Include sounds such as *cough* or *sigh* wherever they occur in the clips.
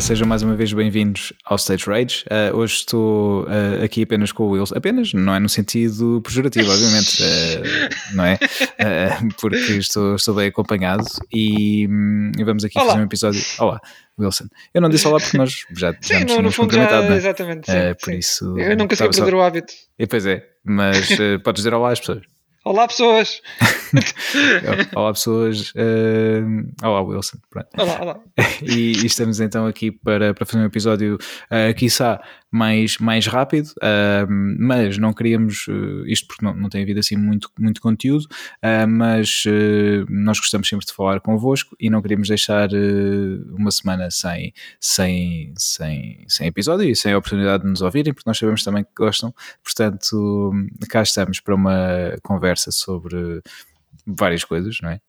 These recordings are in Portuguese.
uh, sejam mais uma vez bem-vindos ao Stage Rage. Uh, hoje estou uh, aqui apenas com o Wilson, apenas, não é no sentido pejorativo, obviamente, não é? porque estou, estou bem acompanhado e, um, vamos aqui olá. fazer um episódio. Olá, Wilson. Eu não disse olá porque nós já, sim, já nos no, no fundo já, é? Exatamente, sim, por sim. isso. Eu nunca sei perder só... o hábito. E, pois é, mas podes dizer olá às pessoas. Olá, pessoas! Olá, pessoas! Uh, olá, Wilson. Pronto. Olá, olá. *laughs* E, e, estamos então aqui para, para fazer um episódio, uh, quiçá, mais, mais rápido, uh, mas não queríamos uh, isto porque não, não tem havido assim muito, muito conteúdo, uh, mas nós gostamos sempre de falar convosco e não queríamos deixar uma semana sem, sem, sem, sem episódio e sem a oportunidade de nos ouvirem, porque nós sabemos também que gostam, portanto, cá estamos para uma conversa sobre várias coisas, não é?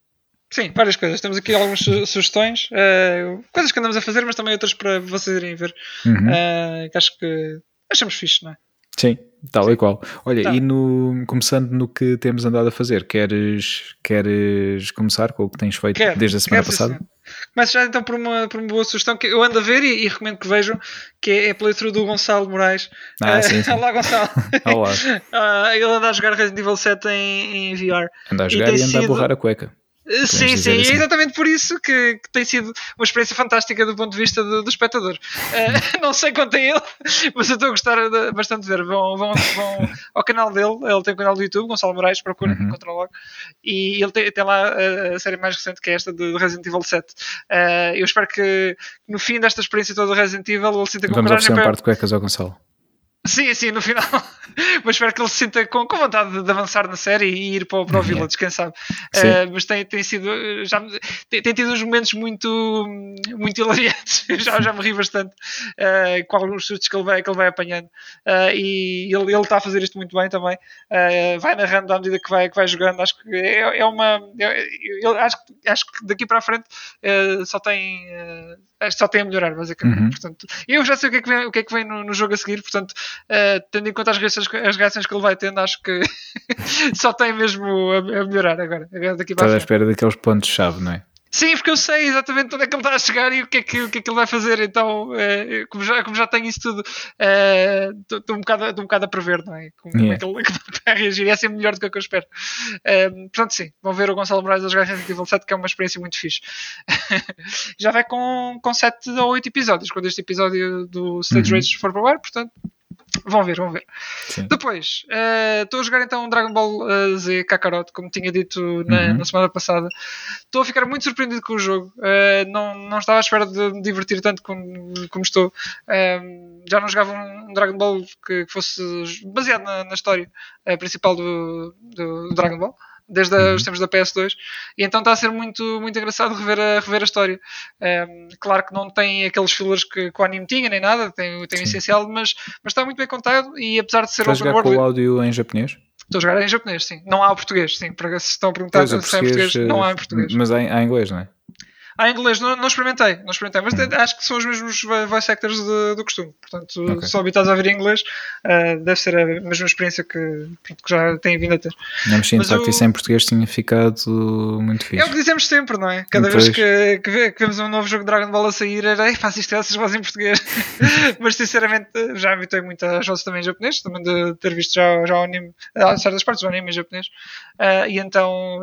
Sim, várias coisas. Temos aqui algumas sugestões, uh, coisas que andamos a fazer, mas também outras para vocês irem ver. Uhum. Uh, que acho que achamos fixe, não é? Sim, tal Sim. e qual. Olha, tá. e no, começando no que temos andado a fazer, queres, queres começar com o que tens feito quero, desde a semana passada? Começo já então por uma, por uma boa sugestão que eu ando a ver e, e recomendo que vejam, que é a playthrough do Gonçalo Moraes. Ah, uh, sim, sim. *laughs* Olá, Gonçalo. *laughs* Olá. uh, *laughs* ele anda a jogar Resident Evil 7 em, em VR. Anda a jogar e, e anda sido... a borrar a cueca. Sim, sim, assim. é exatamente por isso que, que, tem sido uma experiência fantástica do ponto de vista do, do espectador. Uh, *laughs* não sei quanto é ele, mas eu estou a gostar de, bastante de ver. Vão, vão, vão, *laughs* ao canal dele, ele tem um canal do YouTube, Gonçalo Moraes, procura uhum. encontrar logo. E ele tem, tem lá a, a, série mais recente que é esta de Resident Evil 7. Uh, eh, eu espero que no fim desta experiência toda do Resident Evil ele sinta com Vamos oferecer um par de cuecas ao Gonçalo. Sim, sim, no final. *laughs* mas espero que ele se sinta com, com vontade de, de, avançar na série e ir para, para o Village, quem sabe. Uh, mas tem, tem sido. Já, tem, tem, tido uns momentos muito, muito hilariantes. *laughs* já, já me ri bastante uh, com alguns sustos que ele vai, que ele vai apanhando. Uh, e ele, ele está a fazer isto muito bem também. Vai narrando à medida que vai, que vai jogando. Acho que é, é uma. Eu, acho, acho que daqui para a frente só tem. só tem a melhorar, basicamente. Uhum. Portanto, eu já sei o que é que vem, o que é que vem no, no jogo a seguir, portanto, tendo em conta as reações, as reações que ele vai tendo, acho que *laughs* só tem mesmo a, a melhorar agora. Daqui para Estás à espera daqueles pontos-chave, não é? Sim, porque eu sei exatamente onde é que ele está a chegar e o que é que, o que, é que ele vai fazer. Então, é, como, já, como já tenho isso tudo, estou é, um, bocado, um bocado a prever, não é? Como, yeah. *laughs* como é que ele está a reagir. E é sempre melhor do que o que eu espero. É, portanto, sim, vão ver o Gonçalo Moraes a jogar Resident Evil 7, que é uma experiência muito fixe. *laughs* já vai com, com 7 ou 8 episódios, quando este episódio do Stage uhum. Rage for pro ar, portanto, *laughs* Vão ver, vão ver. Sim. Depois, uh, estou a jogar então Dragon Ball uh, Z Kakarot, como tinha dito na, uhum. na, semana passada. Estou a ficar muito surpreendido com o jogo. Uh, não, não estava à espera de me divertir tanto como, como estou. já não jogava um Dragon Ball que, que fosse baseado na, na história principal do, do, do Dragon Ball desde uhum. os tempos da PS2, e então está a ser muito, muito engraçado rever a, rever a história. Um, claro que não tem aqueles fillers que, que o anime tinha, nem nada, tem, tem o essencial, mas, mas está muito bem contado e apesar de ser Estás a jogar com o áudio em japonês? Estou a jogar em japonês, sim. Não há o português, sim. Para se estão a perguntar pois, se é em português, não há em português. Mas há em, há em inglês, não é? Ah, em inglês não, não experimentei, não experimentei, mas uhum. acho que são os mesmos voice actors de, do costume. Portanto, okay. se habitados a ouvir em inglês, uh, deve ser a mesma experiência que, que já têm vindo a ter. Não, mas sim, de facto, isso em português tinha ficado muito fixe. É o que dizemos sempre, não é? Cada vez que, que, vê, que, vemos um novo jogo de Dragon Ball a sair, era, faz isto, essas vozes em português. *laughs* *laughs* mas sinceramente, já habitei muito às vozes também em japonês, também de ter visto já, já o anime, a certas partes do anime em japonês. Uh, e então,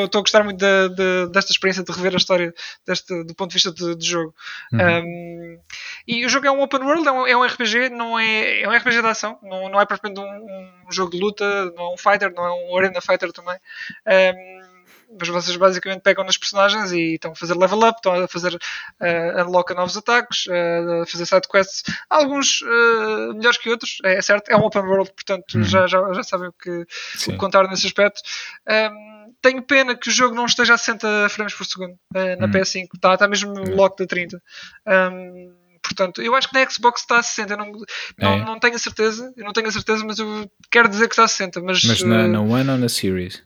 estou a gostar muito de, de, desta experiência de rever a história deste, do ponto de vista de, de jogo. Uhum. Um, e o jogo é um open world, é um, é um, RPG, não é, é um RPG de ação, não, não é propriamente um, um, jogo de luta, não é um fighter, não é um arena fighter também. Um, mas vocês basicamente pegam nas personagens e estão a fazer level up, estão a fazer uh, unlock a novos ataques, uh, a fazer side quests, alguns uh, melhores que outros, é certo, é um open world, portanto uhum. já, já, já sabem o que, o que contar nesse aspecto. Um, tenho pena que o jogo não esteja a 60 frames por segundo uh, na hum. PS5. Está tá mesmo no lock de 30. Um, portanto, eu acho que na Xbox está a 60. Eu não, não, é. não tenho a certeza. Eu não tenho a certeza, mas eu quero dizer que está a 60. Mas, mas na, na One ou na Series?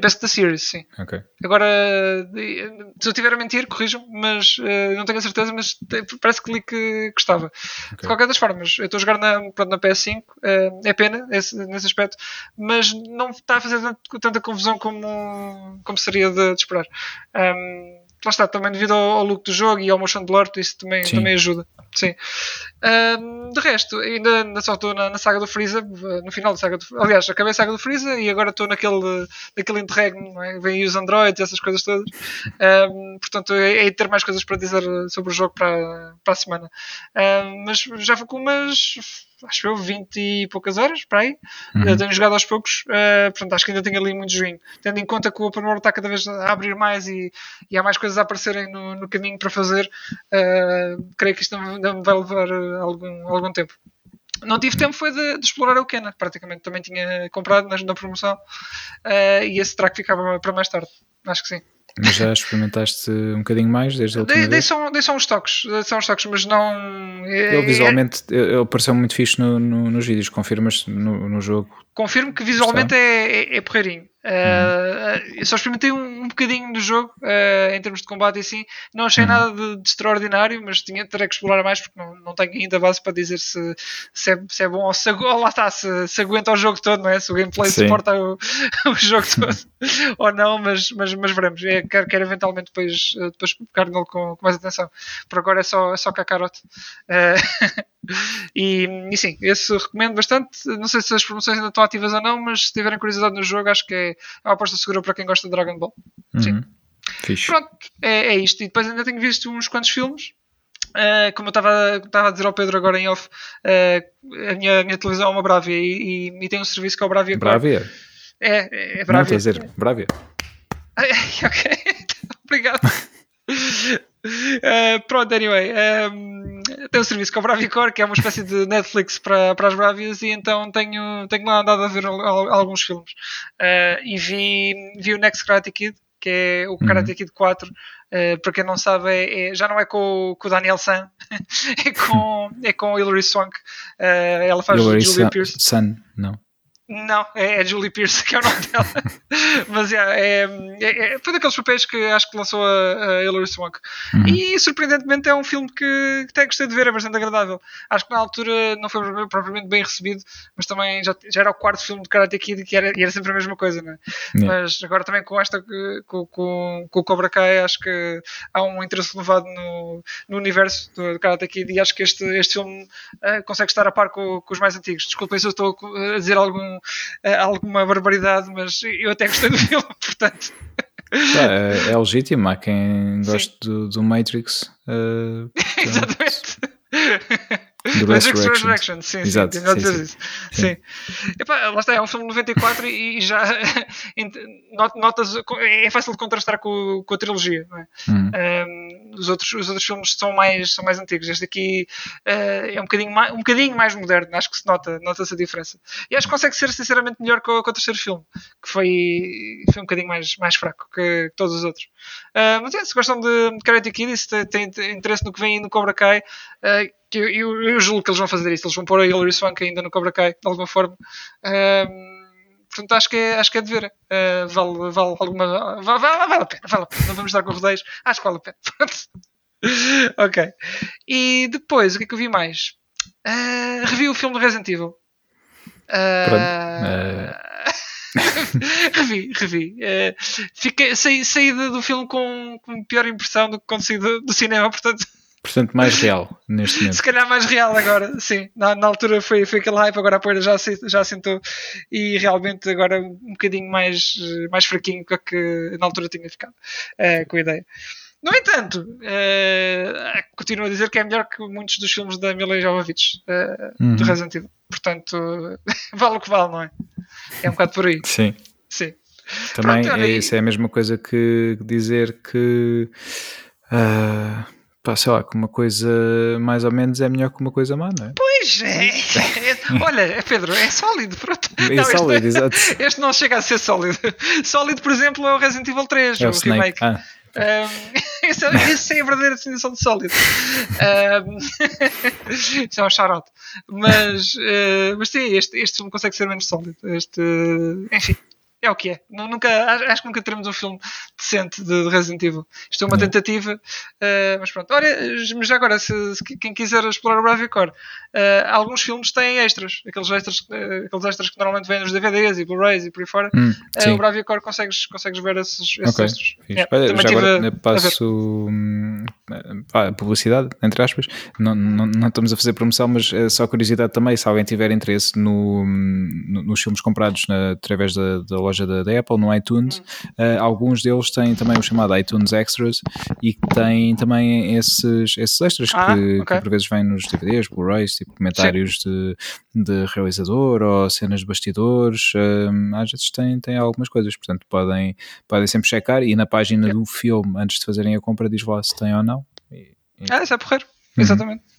Penso que da Series, sim. Okay. Agora, se eu estiver a mentir, corrijam, mas uh, não tenho a certeza, mas parece que li que gostava. Okay. De qualquer das formas, eu estou a jogar na, pronto, na PS5, uh, eh, é pena esse, nesse aspecto, mas não está a fazer tanto, tanta confusão como, como seria de, de esperar. Um, lá está, também devido ao, ao look do jogo e ao motion blur, isso também, também ajuda. Sim. Um, de resto, ainda, ainda só estou na, na, saga do Freeza, no final da saga do Aliás, acabei a saga do Freeza e agora estou naquele, naquele interregno, é? vem os Androids, essas coisas todas. Um, portanto, é, é ter mais coisas para dizer sobre o jogo para, para a semana. Um, mas já vou com umas acho eu, 20 e poucas horas, para aí. Uhum. tenho jogado aos poucos, uh, portanto acho que ainda tenho ali muito joguinho. Tendo em conta que o Open World está cada vez a abrir mais e, e há mais coisas a aparecerem no, no caminho para fazer, uh, creio que isto ainda me vai levar algum, algum tempo. Não tive tempo foi de, de explorar o Kena, praticamente também tinha comprado na, na promoção uh, e esse track ficava para mais tarde, acho que sim. Mas já experimentaste um bocadinho mais desde a última dei? Dei só, dei só uns toques, só uns toques, mas não... Ele visualmente é, ele pareceu muito fixe no, no, nos vídeos, confirmas no, no jogo? Confirmo que visualmente é, é, é porreirinho. Uh, eu só experimentei um, um bocadinho do jogo uh, em termos de combate e assim. Não achei uhum. nada de, de, extraordinário, mas tinha, terei que explorar mais porque não, não tenho ainda base para dizer se, se, é, se é bom ou se, ou *laughs* lá está, se, se aguenta o jogo todo, não é? Se o gameplay Sim. suporta o, *laughs* o jogo todo *laughs* ou não, mas, mas, mas veremos. É, quero, quero eventualmente depois, depois pegar nele com, com, mais atenção. Por agora é só, é só cacarote. Uh, e, e sim, esse recomendo bastante. Não sei se as promoções ainda estão ativas ou não, mas se tiverem curiosidade no jogo, acho que é, é uma aposta segura para quem gosta de Dragon Ball. Uhum. Sim. Fixe. Pronto, é, é isto. E depois ainda tenho visto uns quantos filmes. Uh, como eu estava a dizer ao Pedro agora em off, uh, a, minha, a minha televisão é uma Bravia e, e, e, tem um serviço que é o Bravia Bravia? É, é Bravia. Não, quer dizer, Bravia. *laughs* ok, obrigado. Uh, *laughs* pronto, anyway. Um, tem um serviço com a Bravicor, que é uma espécie de Netflix para, para as Bravias, e então tenho, tenho lá andado a ver alguns filmes. Uh, e vi, vi o Next Karate Kid, que é o uhum. Karate Kid 4. Uh, para quem não sabe, é, é, já não é com, com o Daniel San, *laughs* é com, é com Hilary Swank. Uh, ela faz Hilary Julia Pierce. Sun, não. Não, é, é Julie Pierce que é o nome dela. *laughs* Mas yeah, é, é, é, foi daqueles papéis que acho que lançou a, a Hilary Swank. Uhum. E surpreendentemente é um filme que, que até gostei de ver, é bastante agradável. Acho que na altura não foi propriamente bem recebido, mas também já, já era o quarto filme de Karate Kid e era, e era sempre a mesma coisa, né? Yeah. Mas agora também com esta, com, com, com o Cobra Kai, acho que há um interesse elevado no, no universo do Karate Kid e acho que este, este filme uh, consegue estar a par com, com os mais antigos. Desculpem se eu estou a dizer algum uh, alguma barbaridade, mas eu até gostei do *laughs* filme, portanto. É, é legítimo, há quem goste do, do, Matrix. *laughs* Uh, Exatamente. Do Resurrection. Resurrection. Sim, Exato, sim, sim, dizer sim. isso. Sim. Epá, lá está, é um filme de 94 e, já *laughs* notas, é fácil de contrastar com, com a trilogia. Não é? Hum. Um, os, outros, os outros filmes são mais, são mais antigos. Este aqui uh, é um bocadinho, mais, um bocadinho mais moderno, acho que se nota, nota-se a diferença. E acho que consegue ser sinceramente melhor que o, que o terceiro filme, que foi, foi um bocadinho mais, mais fraco que, que todos os outros. Uh, mas é, se gostam de, Karate Kid e se têm interesse no que vem no Cobra Kai, uh, eu, eu, eu, julgo que eles vão fazer isso, eles vão pôr a Hilary Swank ainda no Cobra Kai, de alguma forma. Um, portanto, acho que é, acho que é de ver. Uh, vale, vale alguma. Vale, vale, a pena, vale a pena. Não vamos dar com rodeios. Acho que vale a pena. *laughs* ok. E depois, o que é que eu vi mais? Uh, revi o filme do Resident Evil. Uh, *laughs* revi, revi. Uh, fiquei, saí, saí do filme com, com pior impressão do que quando saí do, do cinema, portanto Portanto, mais real neste momento. Se calhar mais real agora, sim. Na, na altura foi, foi aquele hype, agora a poeira já, já sentou e realmente agora um bocadinho mais, mais fraquinho do que na altura tinha ficado uh, com a ideia. No entanto, uh, continuo a dizer que é melhor que muitos dos filmes da Mila Jovovich uh, uhum. do Resident Evil. Portanto, *laughs* vale o que vale, não é? É um bocado por aí. Sim. Sim. Também Pronto, é, isso é a mesma coisa que dizer que. Uh, pá, sei lá, que uma coisa mais ou menos é melhor que uma coisa má, não é? Pois é. *laughs* Olha, Pedro, é sólido, pronto. É não, sólido, este, exato. *laughs* Este não chega a ser sólido. Sólido, por exemplo, é o Resident Evil 3, é o, o remake. Ah. Um, *laughs* esse, é, é a verdadeira definição de sólido. Um, isso é um charote. Mas, uh, mas sim, este, este filme consegue ser menos sólido. Este, enfim, é o que é. Nunca, acho que nunca teremos um filme decente de Resident Evil. Isto é uma tentativa, uh, mas pronto. Olha, mas já agora, se, se quem quiser explorar o Bravicor, uh, alguns filmes têm extras, aqueles extras, uh, aqueles extras que normalmente vêm nos DVDs e Blu-rays e por aí fora. Hum, uh, o Bravicor consegues, consegues ver esses, esses okay. extras. Yeah, Olha, já agora passo a publicidade, entre aspas. Não, não, não, estamos a fazer promoção, mas é só curiosidade também, se alguém tiver interesse no, no nos filmes comprados na, através da, da loja da, da, Apple, no iTunes, uh, alguns deles têm também o chamado iTunes Extras e que têm também esses, esses extras ah, que, okay. que, por vezes vêm nos DVDs, Blu-rays, tipo comentários de, de, realizador ou cenas de bastidores, uh, às vezes têm, têm algumas coisas, portanto podem, podem sempre checar e na página do filme, antes de fazerem a compra, diz lá se tem ou não. E, e... Ah, isso é porreiro, uhum. exatamente.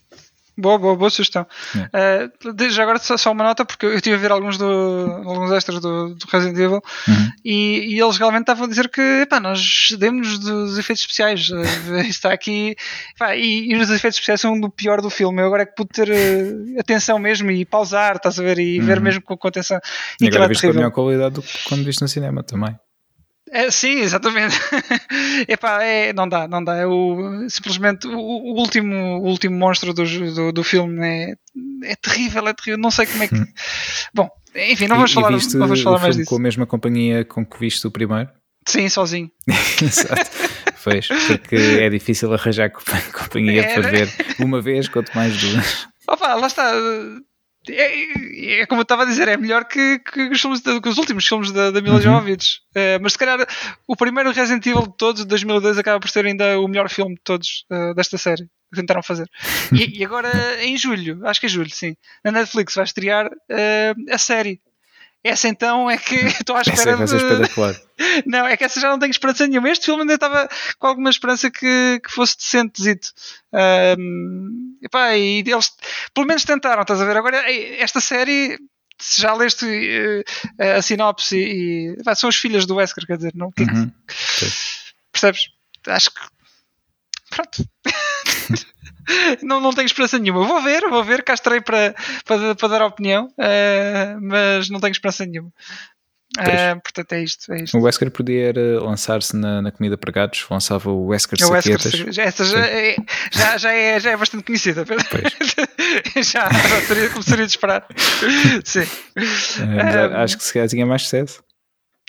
Boa, boa, boa sugestão. Uh, já agora só uma nota, porque eu estive a ver alguns, do, alguns extras do, do Resident Evil uhum. e, e, eles realmente estavam a dizer que epá, nós demos dos efeitos especiais. *laughs* Uh, está aqui. Epá, e, e, os efeitos especiais são do pior do filme. Eu agora é que pude ter uh, atenção mesmo e pausar, estás a ver? E uhum. ver mesmo com, com atenção. E, e agora é viste com a melhor qualidade do que quando viste no cinema também. É, sim, exatamente. *laughs* Epá, é, não dá, não dá. É o, simplesmente o, o último, o último monstro do, do, do, filme é, é terrível, é terrível. Não sei como é que. Hum. Bom, enfim, não vamos e, falar, e viste não vamos falar mais disso. Com a mesma companhia com que viste o primeiro? *laughs* Sim, sozinho. Exato. Pois, porque é difícil arranjar companhia para ver uma vez, quanto mais duas. Opa, lá está é, é, como eu estava a dizer, é melhor que, que, os, filmes de, que os últimos filmes da, da Mila uhum. Jovovich. Uh, mas se calhar o primeiro Resident Evil de todos, de 2002, acaba por ser ainda o melhor filme de todos uh, desta série que tentaram fazer. E, e, agora em julho, acho que é julho, sim, na Netflix vai estrear uh, a série essa então é que *laughs* estou à espera essa é de... espetacular. *laughs* Não, é que essa já não tenho esperança nenhuma. Este filme ainda estava com alguma esperança que, que fosse decentezito. Um, epá, e eles pelo menos tentaram, estás a ver? Agora, esta série, se já leste uh, a sinopse e. São as filhas do Wesker, quer dizer, não? Uhum. Percebes? Acho que. Pronto. *laughs* não, não tenho esperança nenhuma. Vou ver, vou ver, cá estarei para, para, para dar opinião, uh, mas não tenho esperança nenhuma. Uh, portanto, é isto, é isto. O Wesker podia lançar-se na, na, comida para gatos, lançava o Wesker o Saquetas. Wesker, essa já é, já, já, é, já é bastante conhecida. *laughs* já, já seria, começaria a esperar. Sim. Uh, acho que se calhar tinha mais sucesso.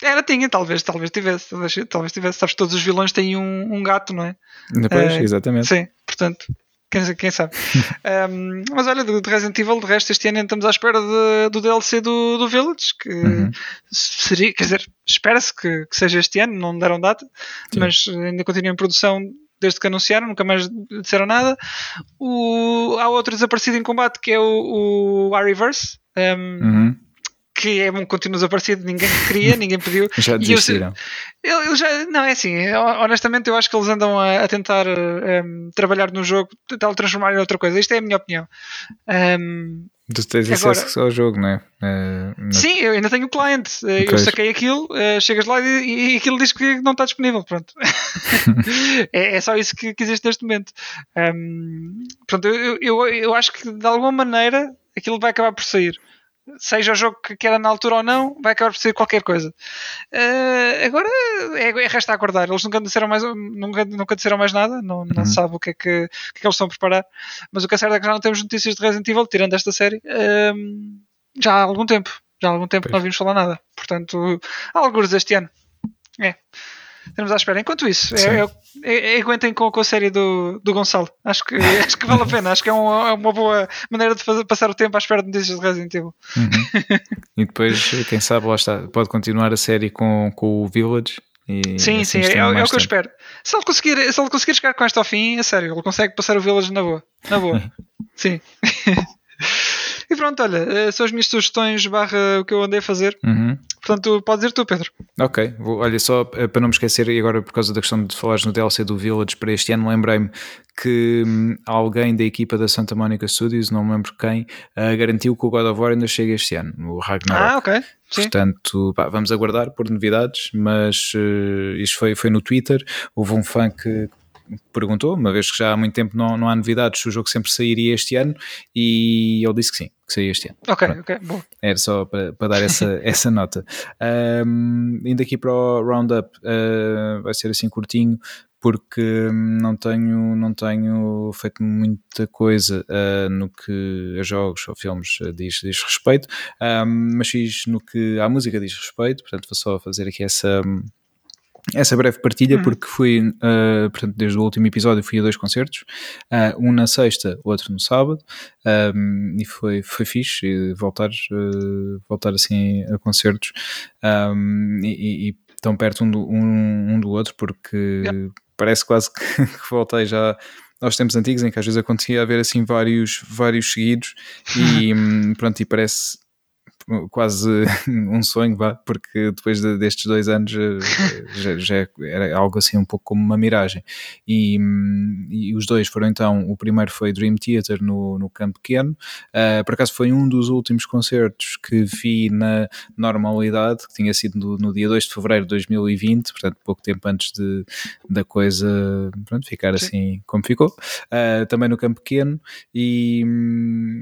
Era, tinha, talvez, talvez tivesse, talvez, talvez tivesse. Sabes, todos os vilões têm um, um gato, não é? Depois, uh, exatamente. Sim, portanto, quem, quem sabe. *laughs* um, mas olha, do, do, Resident Evil, de resto, este ano estamos à espera de, do DLC do, do Village, que uhum. seria, quer dizer, espera-se que, que, seja este ano, não deram data, Sim. mas ainda continua em produção desde que anunciaram, nunca mais disseram nada. O, há outro desaparecido em combate que é o, o. Um, uhum que é um contínuo desaparecido, ninguém queria, ninguém pediu. *laughs* já desistiram. Eu, eu, já, não, é assim, honestamente eu acho que eles andam a, a tentar um, ehm, trabalhar no jogo, tentar transformar em outra coisa. Isto é a minha opinião. Um, Tu tens acesso Agora, ao jogo, não é? Uh, Sim, eu ainda tenho o client. Eh, eu saquei aquilo, uh, chegas lá e, e, aquilo diz que não está disponível. Pronto. *laughs* é, é, só isso que, que existe neste momento. Um, pronto, eu, eu, eu acho que de alguma maneira aquilo vai acabar por sair seja o jogo que era na altura ou não, vai acabar por ser qualquer coisa. Uh, agora é, é resta acordar. Eles nunca disseram mais, nunca, nunca disseram mais nada, não, não uhum. sabe o que, é que, o que, é que eles estão a preparar. Mas o que é certo é que já não temos notícias de Resident Evil, tirando esta série, uh, já há algum tempo. Já há algum tempo que não vimos falar nada. Portanto, há alguns este ano. É. Estamos à espera. Enquanto isso, é, é, é, aguentem com, com a série do, do Gonçalo. Acho que, *laughs* acho que vale a pena. Acho que é, um, é uma boa maneira de fazer, passar o tempo à espera de notícias de Resident Evil. Uhum. e depois, quem sabe, lá está, pode continuar a série com, com o Village. E sim, assim sim, é, é, o que eu espero. Se ele, conseguir, se ele conseguir chegar com esta ao fim, a sério, ele consegue passar o Village na boa. Na boa. *laughs* sim. *laughs* E pronto, olha, eh, são as minhas sugestões barra o que eu andei a fazer. Uhum. Portanto, podes ir tu, Pedro. Ok, Vou, olha, só eh, para não me esquecer, e agora por causa da questão de falares no DLC do Village para este ano, lembrei-me que hum, alguém da equipa da Santa Monica Studios, não me lembro quem, uh, garantiu que o God of War ainda chega este ano, o Ragnarok. Ah, ok. Sim. Portanto, pá, vamos aguardar por novidades, mas uh, isto foi, foi no Twitter. Houve um fã que perguntou, uma vez que já há muito tempo não, não há novidades, se o jogo sempre sairia este ano, e ele disse que sim, que saía este ano. Ok, Pronto. ok, bom. Era só para, para dar essa, *laughs* essa nota. Um, indo aqui para o Roundup, uh, vai ser assim curtinho, porque não tenho, não tenho feito muita coisa uh, no que a jogos ou filmes diz, diz respeito, um, mas fiz no que a música diz respeito, portanto vou só fazer aqui essa essa breve partilha uhum. porque fui, uh, portanto, desde o último episódio fui a dois concertos, uh, um na sexta, outro no sábado, um, e foi, foi fixe voltar, uh, voltar assim a concertos um, e, e, tão perto um do, um, um do outro porque parece quase *laughs* que, que voltei já aos tempos antigos em que às vezes acontecia haver assim vários, vários seguidos *laughs* e hum, pronto, e parece quase *laughs* um sonho, vá, porque depois de, destes dois anos eh, já, já, era algo assim um pouco como uma miragem. E, e, os dois foram então, o primeiro foi Dream Theater no, no Campo Pequeno, uh, por acaso foi um dos últimos concertos que vi na normalidade, que tinha sido no, no dia 2 de Fevereiro de 2020, portanto pouco tempo antes de, da coisa pronto, ficar Sim. assim como ficou, uh, também no Campo Pequeno, e,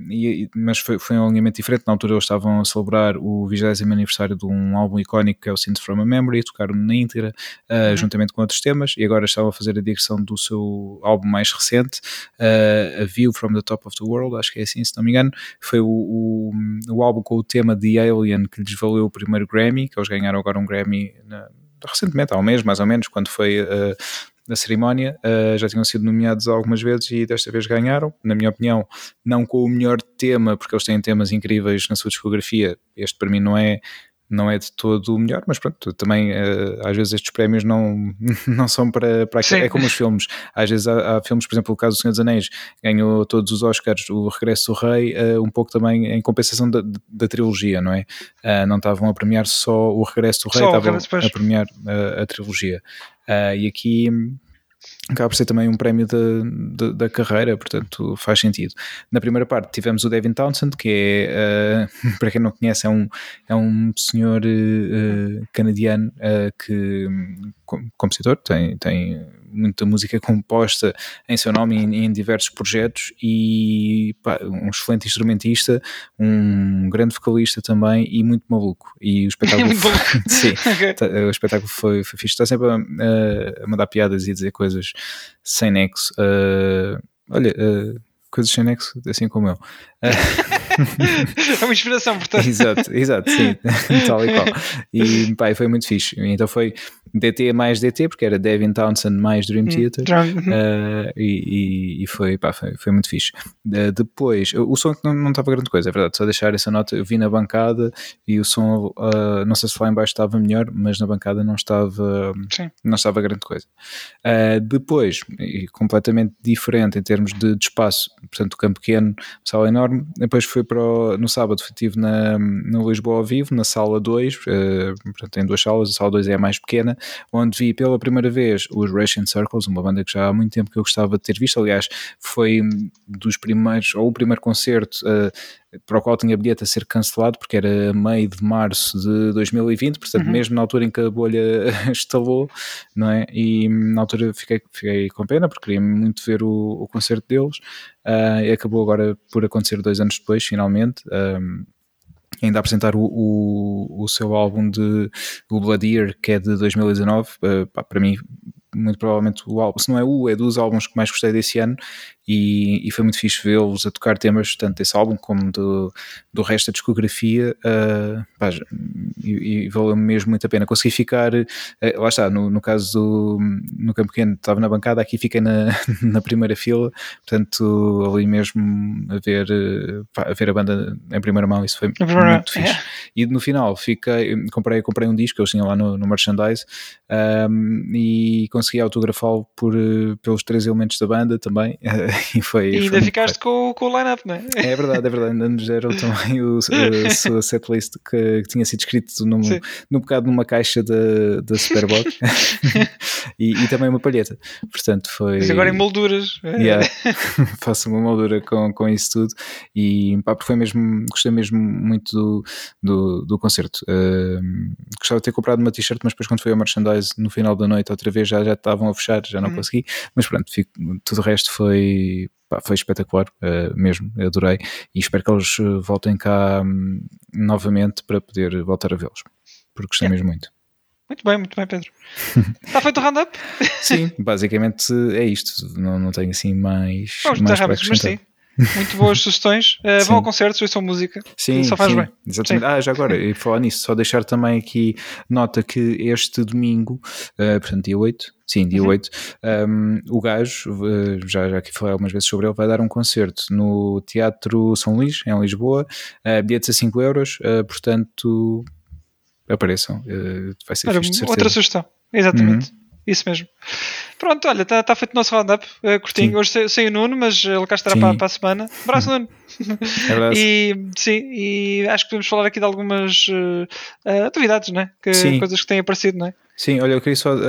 e mas foi, foi um alinhamento diferente, na altura eles estavam a celebrar o 20 aniversário de um álbum icónico que é o Synth From a Memory, tocaram na íntegra, uh, uhum. juntamente com outros temas, e agora estavam a fazer a direção do seu álbum mais recente, uh, A View From the Top of the World, acho que é assim, se não me engano, foi o, o, o álbum com o tema The Alien que lhes valeu o primeiro Grammy, que eles ganharam agora um Grammy na, recentemente, há um mês mais ou menos, quando foi uh, na cerimónia, uh, já tinham sido nomeados algumas vezes e desta vez ganharam. Na minha opinião, não com o melhor tema, porque eles têm temas incríveis na sua discografia. Este para mim não é não é de todo o melhor, mas pronto, também uh, às vezes estes prémios não, *laughs* não são para, para é como os filmes, às vezes há, há, filmes, por exemplo, o caso do Senhor dos Anéis ganhou todos os Oscars, o Regresso do Rei, uh, um pouco também em compensação da, da trilogia, não é? Uh, não estavam a premiar só o Regresso do Rei, só estavam a premiar a trilogia. E aqui acaba por ser também um prémio da, da, carreira, portanto faz sentido. Na primeira parte tivemos o Devin Townsend, que é, uh, *laughs* para quem não conhece, é um, é um senhor uh, canadiano uh, que, compositor, tem, tem muita música *laughs* composta em seu nome em, em diversos projetos e pá, um excelente instrumentista, um grande vocalista também e muito maluco. E o espetáculo, *laughs* foi, *laughs* sim. Tá, o espetáculo foi, foi fixe. Está sempre a, a, mandar piadas e a dizer coisas sem nexo. Uh, olha, uh, coisas sem nexo, assim como eu. Uh, é uma inspiração, portanto. exato, exato, sim, tal e qual. E pá, foi muito fixe. Então foi DT mais DT, porque era Devin Townsend mais Dream hum, Theater. Uh, e, e, foi, pá, foi, foi muito fixe. Uh, depois, o som não, não estava grande coisa, é verdade, só deixar essa nota. Eu vi na bancada e o som, uh, não sei se lá embaixo estava melhor, mas na bancada não estava, Sim. não estava grande coisa. depois, e completamente diferente em termos de, de espaço, portanto, o campo pequeno, sala enorme. Depois foi para o, no sábado estive na, no Lisboa ao vivo, na sala 2, uh, portanto tem duas salas, a sala 2 é a mais pequena, onde vi pela primeira vez os Russian Circles, uma banda que já há muito tempo que eu gostava de ter visto, aliás foi dos primeiros, ou o primeiro concerto uh, para o qual tinha bilhete a ser cancelado, porque era meio de março de 2020, portanto, uhum. mesmo na altura em que a bolha *laughs* estalou, não é? E na altura fiquei, fiquei com pena, porque queria muito ver o, o concerto deles, uh, e acabou agora por acontecer dois anos depois, finalmente. Um, ainda a apresentar o, o, o, seu álbum de o Blood que é de 2019, uh, pá, para mim muito provavelmente o álbum, se não é o, é dos álbuns que mais gostei desse ano e, e foi muito fixe vê-los a tocar temas tanto desse álbum como do, do resto da discografia uh, pá, e, e valeu mesmo muito a pena. Consegui ficar, uh, lá está, no, no caso do no Campo Pequeno estava na bancada, aqui fiquei na, *laughs* na primeira fila, portanto ali mesmo a ver, pá, a ver a banda em primeira mão, isso foi muito fixe. É. E no final fiquei, comprei, comprei um disco, eu tinha lá no, no merchandise um, e consegui autografá-lo por, pelos três elementos da banda também *laughs* e foi. E ainda ficaste com, com o line-up, não é? É verdade, é verdade. Ainda nos deram também o, *laughs* a sua setlist que, que tinha sido escrito num, num bocado numa caixa da, da Superbox *laughs* e, e, também uma palheta. Portanto, foi. Mas agora em molduras. Yeah, faço uma moldura com, com isso tudo e pá, foi mesmo, gostei mesmo muito do, do, do concerto. Uh, gostava de ter comprado uma t-shirt, mas depois quando foi ao merchandise no final da noite, outra vez já, já estavam a fechar, já não uhum. consegui, mas pronto, fico, tudo o resto foi, pá, foi espetacular uh, mesmo, adorei e espero que eles eh, voltem cá um, novamente para poder voltar a vê-los, porque gostei mesmo muito. Muito bem, muito bem, Pedro. *laughs* Está feito o roundup? Sim, basicamente é isto. Não, não tenho assim mais. Vamos mais rápidos, mas sim. Muito boas *laughs* sugestões. Uh, vão a concertos, ouçam música. Sim, só faz sim, bem. Exatamente. Sim. Ah, já agora, e falar nisso, só deixar também aqui nota que este domingo, uh, portanto, dia 8, sim, dia uhum. 8, um, o gajo, uh, já, já aqui falei algumas vezes sobre ele, vai dar um concerto no Teatro São Luís, em Lisboa, uh, bilhetes a 5 euros, portanto, apareçam. vai ser Era, Outra sugestão, exatamente. Uhum. Isso mesmo. Pronto, olha, está tá feito o nosso roundup, uh, curtinho. Sim. Hoje sem, o Nuno, mas ele cá estará para, para, a semana. Abraço, Nuno. *laughs* É e sim, e acho que podemos falar aqui de algumas uh, novidades, né? Que, coisas que têm aparecido, não é? Sim, olha, eu queria só uh,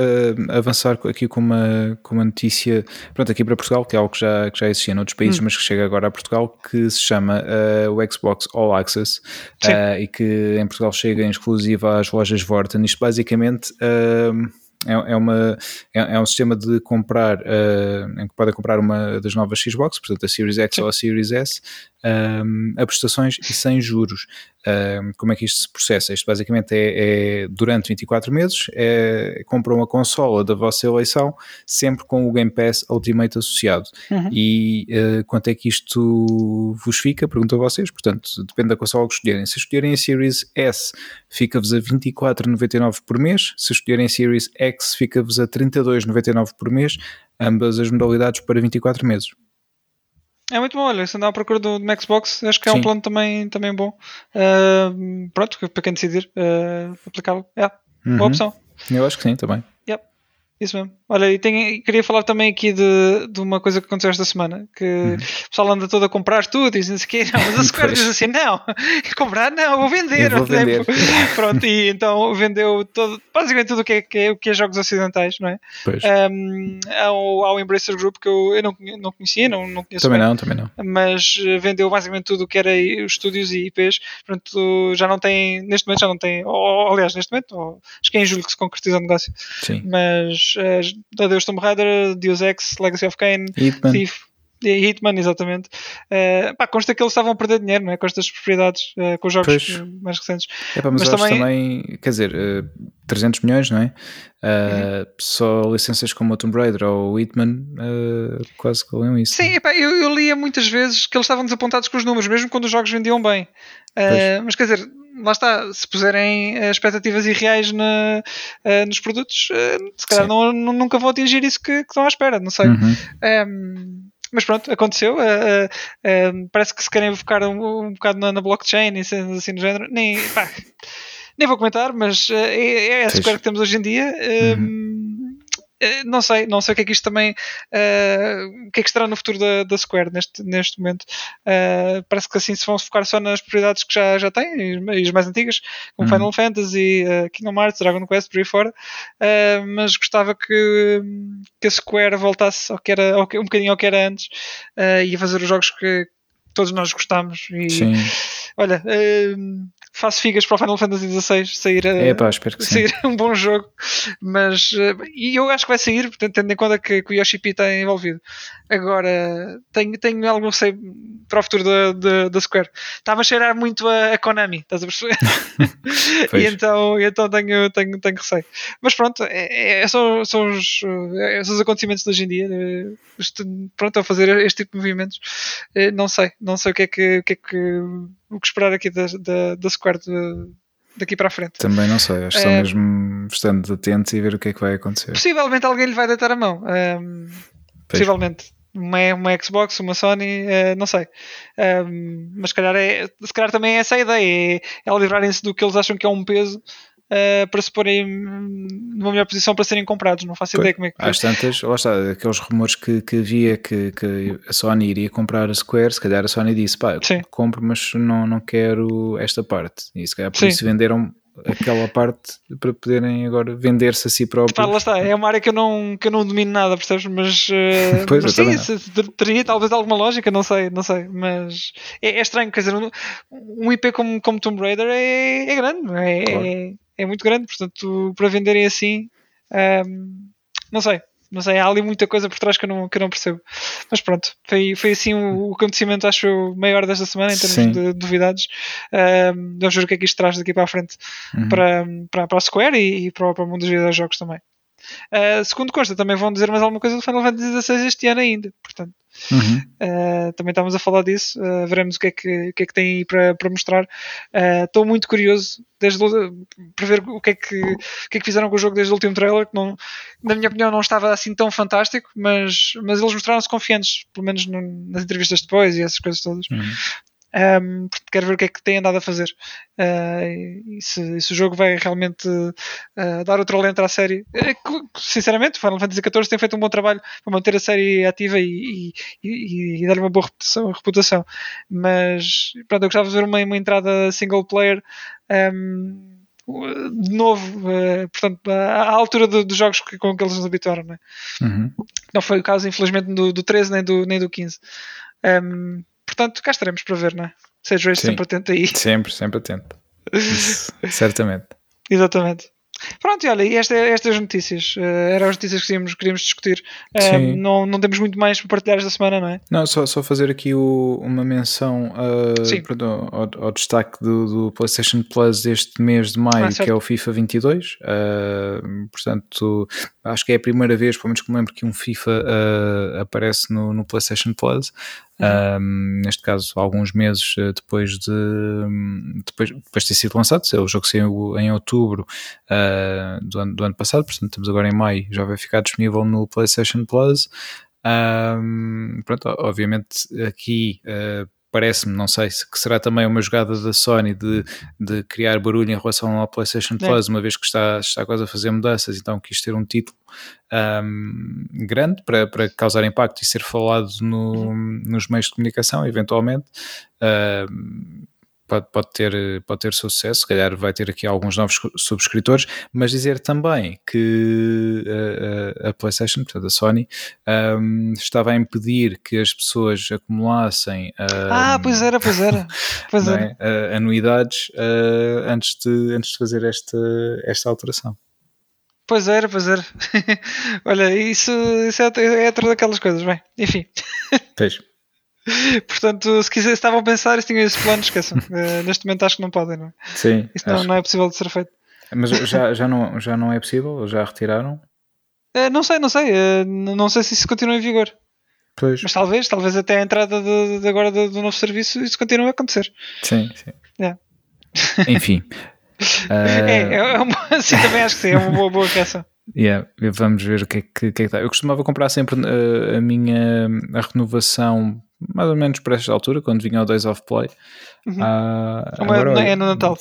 avançar aqui com uma, com uma notícia, pronto, aqui para Portugal, que é algo que já, que já existia noutros países, hum. mas que chega agora a Portugal, que se chama uh, o Xbox All Access uh, e que em Portugal chega em exclusiva às lojas Vorten. Isto basicamente é, é, uma, é, é, um sistema de comprar, uh, em que podem comprar uma das novas Xbox, portanto a Series X Sim. ou a Series S, um, a prestações e sem juros. Um, como é que isto se processa? Isto basicamente é, é durante 24 meses, é, compram uma consola da vossa eleição, sempre com o Game Pass Ultimate associado. Uhum. E uh, quanto é que isto vos fica? Pergunto a vocês. Portanto, depende da consola que escolherem. Se escolherem a Series S, fica-vos a 24,99 por mês. Se escolherem a Series X, fica-vos a 32,99 por mês. Ambas as modalidades para 24 meses. É muito bom, olha, se andar à procura do, do Xbox, acho que é Sim. um plano também, também bom. Uh, pronto, para quem decidir uh, aplicável. É, uhum. boa opção. Eu acho que sim, também. Yep. Isso mesmo. Olha, e tenho, queria falar também aqui de, de uma coisa que aconteceu esta semana, que uhum. o pessoal anda todo a comprar tudo e o quê, não, mas a Square diz assim, não, *laughs* *laughs* comprar não, vou vender. vou vender. *laughs* Pronto, e então vendeu todo, basicamente tudo o que é, que é, o que é jogos ocidentais, não é? Pois. Um, ao, ao Embracer Group que eu, eu não, não conhecia, não, não conheço Também bem, não, também não. Mas vendeu basicamente tudo o que era os estúdios e IPs, portanto já não tem, neste momento já não tem, ou, aliás, neste momento, ou, acho que é em julho que se concretiza o negócio. Sim. Mas uh, Deus Tomb Raider, Deus Ex, Legacy of Kain, Hitman. Thief, Hitman, exatamente. Uh, pá, consta que eles estavam a perder dinheiro, não é? Com estas propriedades, uh, com os jogos pois. mais recentes. É, pá, mas, mas também... também, quer dizer, uh, 300 milhões, não é? Uh, uhum. Só licenças como o Tomb Raider ou o Hitman quase que valiam isso. Sim, epá, eu, eu lia muitas vezes que eles estavam desapontados com os números, mesmo quando os jogos vendiam bem. Mas quer dizer, lá está, se puserem expectativas irreais na, nos produtos, se calhar não, nunca vão atingir isso que, que, estão à espera, não sei. Uhum. Um, mas pronto, aconteceu. Uh, uh, parece que se querem focar um, um bocado na, na blockchain e assim no género. Nem, pá, nem vou comentar, mas uh, é, é a Square que temos hoje em dia. Uhum. Uh, não sei, não sei o que é que isto também uh, o que é que estará no futuro da, da Square neste, neste momento. Uh, parece que assim se vão focar só nas prioridades que já, já têm e as mais antigas, como uhum. Final Fantasy, Kingdom Hearts, Dragon Quest, por aí fora. mas gostava que, que a Square voltasse ao que era, ao que, um bocadinho ao que era antes e a fazer os jogos que todos nós gostamos. E, Sim. Olha, faço figas para o Final Fantasy XVI sair, é, pá, espero que sair *laughs* um bom jogo, mas e eu acho que vai sair, portanto, tendo em conta que, que o Yoshi P está envolvido. Agora, tenho, tenho algo, sei, para o futuro da, da, da Square. Estava a cheirar muito a, a Konami, estás a perceber? *laughs* *laughs* e então, então tenho, tenho, tenho receio. Mas pronto, é, é, são, são, os, é, são os acontecimentos de hoje em dia. Este, pronto, a fazer este tipo de movimentos, não sei, não sei o que é que, o que, é que o que esperar aqui da, da, da Square de, daqui para a frente. Também não sei, acho que é, mesmo estando atentos e ver o que é que vai acontecer. Possivelmente alguém lhe vai deitar a mão. Um, possivelmente. Uma, uma Xbox, uma Sony, uh, não sei. Um, mas se calhar, é, se calhar também é essa a ideia, é, é livrarem-se do que eles acham que é um peso uh, para se porem numa melhor posição para serem comprados. Não faço pois, ideia como é que. Às tantas, lá está, aqueles rumores que, que havia que, que a Sony iria comprar a Square, se calhar a Sony disse: pá, compro, mas não, não quero esta parte. E se calhar por Sim. isso venderam aquela parte para poderem agora vender-se a si próprios. Pá, lá está, é uma área que eu não, que eu não domino nada, percebes? Mas, uh, pois, mas sim, se, teria talvez alguma lógica, não sei, não sei, mas é, é estranho, quer dizer, um, um, IP como, como Tomb Raider é, é grande, é, claro. é, é muito grande, portanto, para venderem assim, um, não sei. Não sei, há ali muita coisa por trás que eu não, que eu não percebo. Mas pronto, foi, foi assim o, o acontecimento, acho, maior desta semana em termos Sim. de novidades. Um, vamos ver o que é que isto traz daqui para a frente uhum. para, para, para a Square e, e para, para o mundo dos videojogos também. Uh, segundo consta, também vão dizer mais alguma coisa do Final Fantasy XVI este ano ainda. Portanto, uhum. uh, também estamos a falar disso. Uh, veremos o que é que, o que, é que tem aí para, para mostrar. Estou muito curioso desde, para ver o que, é que, o que é que fizeram com o jogo desde o último trailer, que não, na minha opinião não estava assim tão fantástico, mas, mas eles mostraram-se confiantes, pelo menos no, nas entrevistas depois e essas coisas todas. Uhum. Um, porque quero ver o que é que tem andado a fazer uh, e, se, se, o jogo vai realmente uh, dar outro alento à série. É sinceramente, Final Fantasy XIV tem feito um bom trabalho para manter a série ativa e, e, e dar-lhe uma boa reputação, reputação, Mas pronto, eu gostava de ver uma, uma entrada single player. Um, de novo, uh, portanto, à, altura dos do jogos que, com que eles nos habituaram, não, é? uhum. não foi o caso, infelizmente, do, do 13 nem do, nem do 15. Um, Portanto, cá estaremos para ver, não é? Seja este sempre atento aí. Sempre, sempre atento. Isso, *laughs* certamente. Exatamente. Pronto, e olha, e esta, estas notícias uh, eram as notícias que queríamos, queríamos discutir. Uh, não, não temos muito mais para partilhar esta semana, não é? Não, só, só fazer aqui o, uma menção uh, perdão, ao, ao, destaque do, do, PlayStation Plus deste mês de maio, ah, que é o FIFA 22. portanto, acho que é a primeira vez, pelo menos que me lembro, que um FIFA aparece no, no PlayStation Plus. Uhum. neste caso, alguns meses eh, depois de, depois, depois de ter sido lançado, o jogo saiu em outubro uh, do, ano, do ano passado, portanto estamos agora em maio, já vai ficar disponível no PlayStation Plus. Um, pronto, obviamente aqui uh, parece-me, não sei, se que será também uma jogada da Sony de, de criar barulho em relação ao PlayStation é. Plus, uma vez que está, está quase a fazer mudanças, então quis ter um título um, grande para, para causar impacto e ser falado no, uhum. nos meios de comunicação, eventualmente. Um, pode, pode, ter, pode ter sucesso, se calhar vai ter aqui alguns novos subscritores, mas dizer também que a, a, a PlayStation, portanto a Sony, um, estava a impedir que as pessoas acumulassem um, ah, pois era, pois era, pois era. É? anuidades uh, antes, de, antes de fazer esta, esta alteração. Pois era, pois era. *laughs* Olha, isso, isso é, é outra daquelas coisas, bem, enfim. Pois. *laughs* Portanto, se quiser, estavam a pensar e tinham esse plano, esqueçam. Uh, *laughs* neste momento acho que não podem, não é? Sim. Isso não, não, é possível de ser feito. Mas já, já, não, já não é possível? Já retiraram? Uh, não sei, não sei. Uh, não sei se isso continua em vigor. Pois. Mas talvez, talvez até a entrada de, de agora do, do, novo serviço isso continue a acontecer. Sim, sim. Yeah. *laughs* Enfim. é, é uma, sim, também acho que sim, é uma boa, boa reação. Yeah, vamos ver o que é que, que, é que está. Eu costumava comprar sempre uh, a minha a renovação mais ou menos por esta altura, quando vinha o Days of Play. Uhum. Uh, agora, não é no Natal.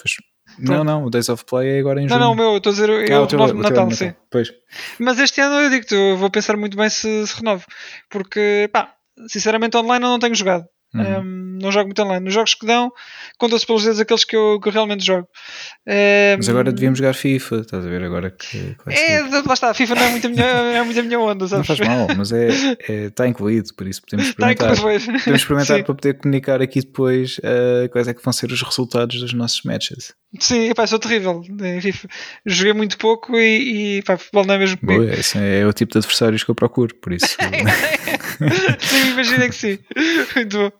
Não, não, o Days of Play é agora em junho. Não, não, meu, estou a dizer eu ah, o teu, renovo no Natal, sim. Pois. Mas este ano eu digo-te, vou pensar muito bem se, se renovo. Porque, pá, sinceramente online eu não tenho jogado. Uhum. Um, não jogo muito online. Nos jogos que dão, conta-se pelos dedos aqueles que eu, que eu realmente jogo. Um, Mas agora devíamos jogar FIFA, estás a ver? Agora que. é, lá está, FIFA não é muito a minha, é muito a minha onda, sabes? Não faz mal, *laughs* mas é, é, está incluído, por isso podemos experimentar. Está incluído. Podemos experimentar *laughs* para poder comunicar aqui depois uh, quais é que vão ser os resultados dos nossos matches. Sim, pá, sou terrível. Joguei muito pouco e, e pá, futebol não é mesmo comigo. Boa, esse é o tipo de adversários que eu procuro, por isso. *laughs* sim, imagina que sim. Muito bom.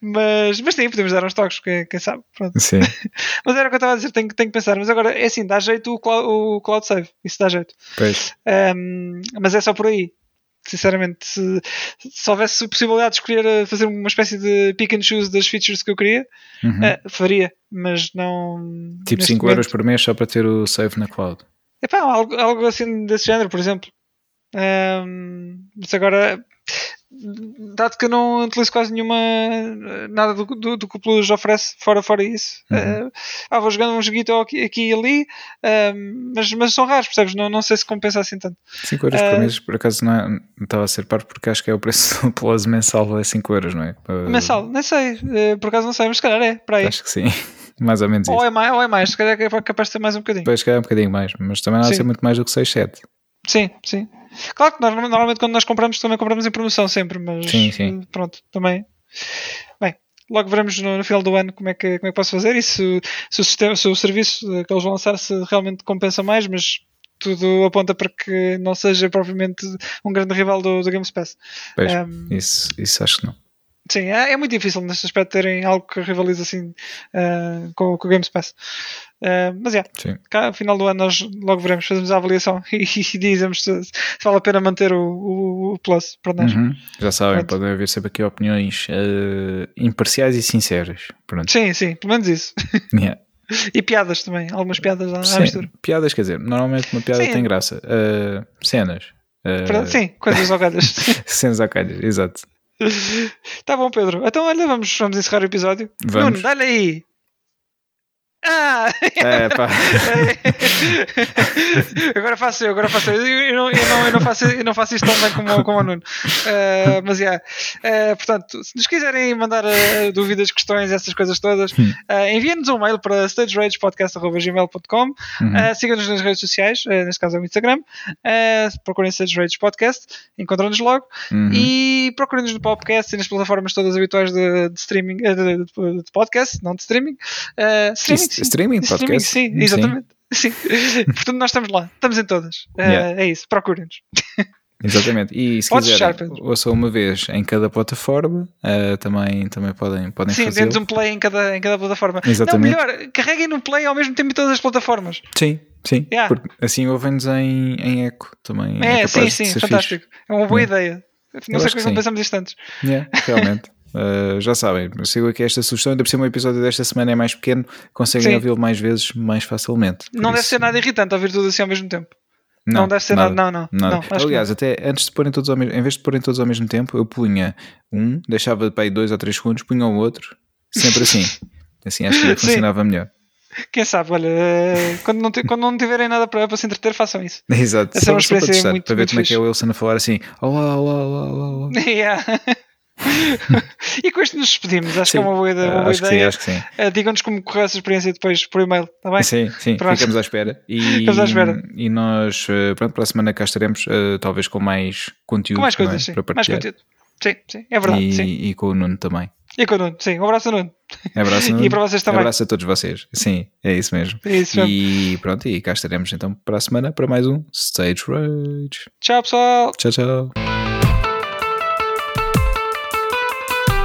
Mas, mas sim, podemos dar uns toques, quem, quem sabe. Pronto. Sim. *laughs* mas era o que eu estava a dizer, tenho, tenho que pensar. Mas agora, é assim, dá jeito o cloud, o cloud save. Isso dá jeito. Um, mas é só por aí. Sinceramente, se, se houvesse possibilidade de escolher eh, fazer uma espécie de pick and choose das features que eu queria, uhum. uh, faria, mas não. Tipo 5 euros por mês só para ter o save na cloud. É pá, algo, algo assim desse género, por exemplo. Um, mas agora dado que eu não utilizo quase nenhuma nada do, do, do que o Plus oferece fora, fora isso uhum. uh, ah, vou jogando um joguito aqui, aqui e ali uh, mas, mas são raros, percebes? Não, não sei se compensa assim tanto 5 euros uh, por mês, por acaso não, é, não estava a ser par porque acho que é o preço do Plus mensal é 5 euros, não é? Mensal, nem sei, por acaso não sei, mas se calhar é, para aí acho que sim *laughs* mais ou menos ou isso. É mais, ou é mais, se calhar é capaz de ser mais um bocadinho depois se calhar é um bocadinho mais, mas também não vai ser muito mais do que 6, 7 sim, sim Claro que nós, normalmente quando nós compramos também compramos em promoção sempre, mas sim, sim. pronto, também. Bem, logo veremos no, no, final do ano como é que, como é que posso fazer e se, se, o, sistema, se o serviço que eles vão lançar se realmente compensa mais, mas tudo aponta para que não seja propriamente um grande rival do, do Games Pass. Pois, um, isso, isso acho que não. Sim, é, é, muito difícil neste aspecto terem algo que rivalize assim uh, com, com, o Games Pass. Uh, mas é, yeah, cá, ao final do ano nós logo veremos, fazemos a avaliação *laughs* e, e dizemos se, se, vale a pena manter o, o, o Plus para nós. Uhum. Já sabem, Pronto. podem haver sempre aqui opiniões uh, imparciais e sinceras. Pronto. Sim, sim, pelo menos isso. *laughs* Yeah. E piadas também, algumas piadas à, Sim, mistura. Piadas, quer dizer, normalmente uma piada Sim. tem graça. Cenas. Sim, coisas *laughs* ao calhas. cenas ao calhas, exato. Tá bom, Pedro. Então, olha, vamos, vamos encerrar o episódio. Vamos. Nuno, dá-lhe aí. Ah! É, pá. *laughs* agora faço eu, agora faço eu. Eu não, eu não, eu não, faço, eu não faço isto tão bem como, como o Nuno. Uh, mas, yeah. Uh, portanto, se nos quiserem mandar uh, dúvidas, questões, essas coisas todas, uh, enviem-nos um mail para stageragepodcast.gmail.com uhum. Sigam-nos nas redes sociais, neste caso é o Instagram. procurem Stage Rage Podcast, encontram-nos logo. Uhum. E procurem-nos no podcast e nas plataformas todas habituais de, de streaming, de, de, de, podcast, não de streaming. streaming Streaming, podcast. Streaming, sim, exatamente. Sim. *laughs* Portanto, nós estamos lá, estamos em todas. Eh, yeah. é isso, procurem-nos. Exatamente. E se Podes quiserem, ouçam uma vez em cada plataforma, uh, também, também podem, podem Sim, fazer. Sim, um play em cada, em cada plataforma. Exatamente. Não, melhor, carreguem no play ao mesmo tempo em todas as plataformas. Sim, sim. Yeah. assim ouvem-nos em, em eco também. É, é sim, sim, fantástico. Fixe. É uma boa yeah. ideia. Não Eu sei como que não pensamos isto antes. Yeah, realmente. *laughs* Uh, já sabem, sigo aqui esta sugestão. Ainda por cima, o episódio desta semana é mais pequeno, conseguem ouvi-lo mais vezes, mais facilmente. Não deve ser nada irritante ouvir tudo assim ao mesmo tempo. Não, não deve ser nada, não, não. não Aliás, até antes de porem todos ao mesmo, em vez de porem todos ao mesmo tempo, eu punha um, deixava para aí dois ou três segundos, punha o outro, sempre assim. *laughs* assim acho que funcionava melhor. Quem sabe, olha, eh, quando não, quando não tiverem nada para, para se entreter, façam isso. Exato, Essa é uma experiência para, testar, muito, para ver muito como é que é o Wilson a falar assim: Olá, olá, olá, olá. olá. *laughs* Yeah. *laughs* e com isto nos despedimos. Acho sim, que é uma boa, uma boa ideia. Que sim, sim. Uh, Digam-nos como correu essa experiência depois por e-mail, está bem? Sim, sim, Pronto. ficamos à espera. E, ficamos à espera. E nós, eh, pronto, para a semana cá estaremos, uh, talvez com mais conteúdo. Com mais coisas, é? sim. Para partilhar. Mais conteúdo. Sim, sim, é verdade. E, sim. e com o Nuno também. E com o Nuno, sim. Um abraço, Nuno. Abraço, *laughs* Nuno. e para vocês também. Um abraço a todos vocês. Sim, é isso mesmo. É isso mesmo. E pronto, e cá estaremos então para a semana para mais um Stage Rage. Tchau, pessoal. Tchau, tchau.